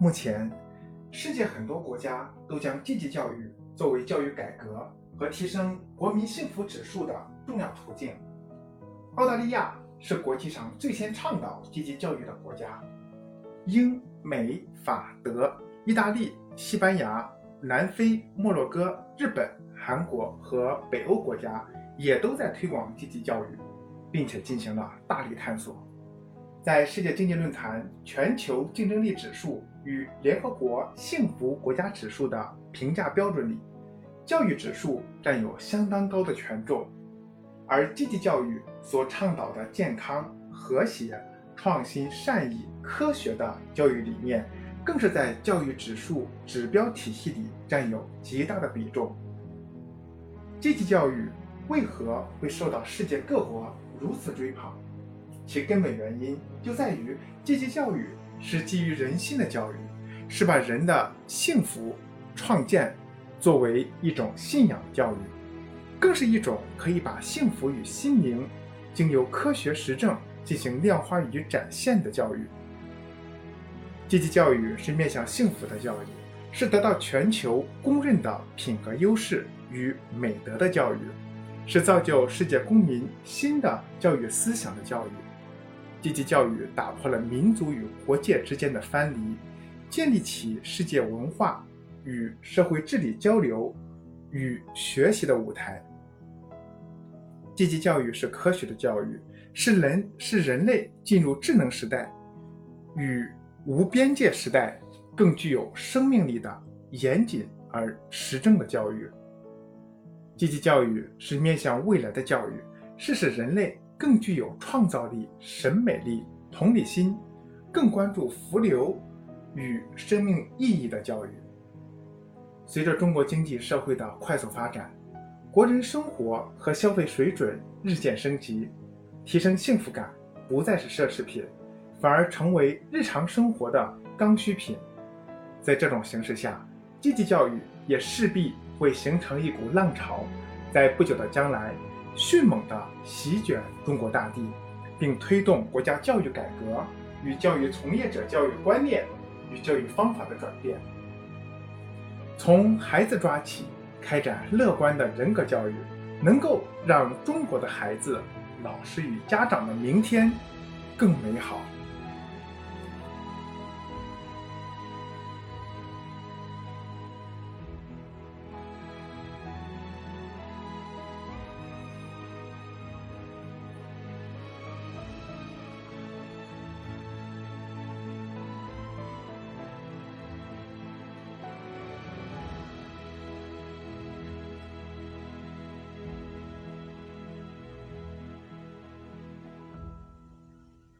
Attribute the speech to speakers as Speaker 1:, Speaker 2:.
Speaker 1: 目前，世界很多国家都将积极教育作为教育改革和提升国民幸福指数的重要途径。澳大利亚是国际上最先倡导积极教育的国家，英、美、法、德、意大利、西班牙、南非、摩洛哥、日本、韩国和北欧国家也都在推广积极教育，并且进行了大力探索。在世界经济论坛全球竞争力指数与联合国幸福国家指数的评价标准里，教育指数占有相当高的权重，而积极教育所倡导的健康、和谐、创新、善意、科学的教育理念，更是在教育指数指标体系里占有极大的比重。积极教育为何会受到世界各国如此追捧？其根本原因就在于，积极教育是基于人心的教育，是把人的幸福创建作为一种信仰教育，更是一种可以把幸福与心灵经由科学实证进行量化与展现的教育。积极教育是面向幸福的教育，是得到全球公认的品格优势与美德的教育，是造就世界公民新的教育思想的教育。积极教育打破了民族与国界之间的藩篱，建立起世界文化与社会治理交流与学习的舞台。积极教育是科学的教育，是人是人类进入智能时代与无边界时代更具有生命力的严谨而实证的教育。积极教育是面向未来的教育，是使人类。更具有创造力、审美力、同理心，更关注浮流与生命意义的教育。随着中国经济社会的快速发展，国人生活和消费水准日渐升级，提升幸福感不再是奢侈品，反而成为日常生活的刚需品。在这种形势下，积极教育也势必会形成一股浪潮，在不久的将来。迅猛地席卷中国大地，并推动国家教育改革与教育从业者教育观念与教育方法的转变。从孩子抓起，开展乐观的人格教育，能够让中国的孩子、老师与家长的明天更美好。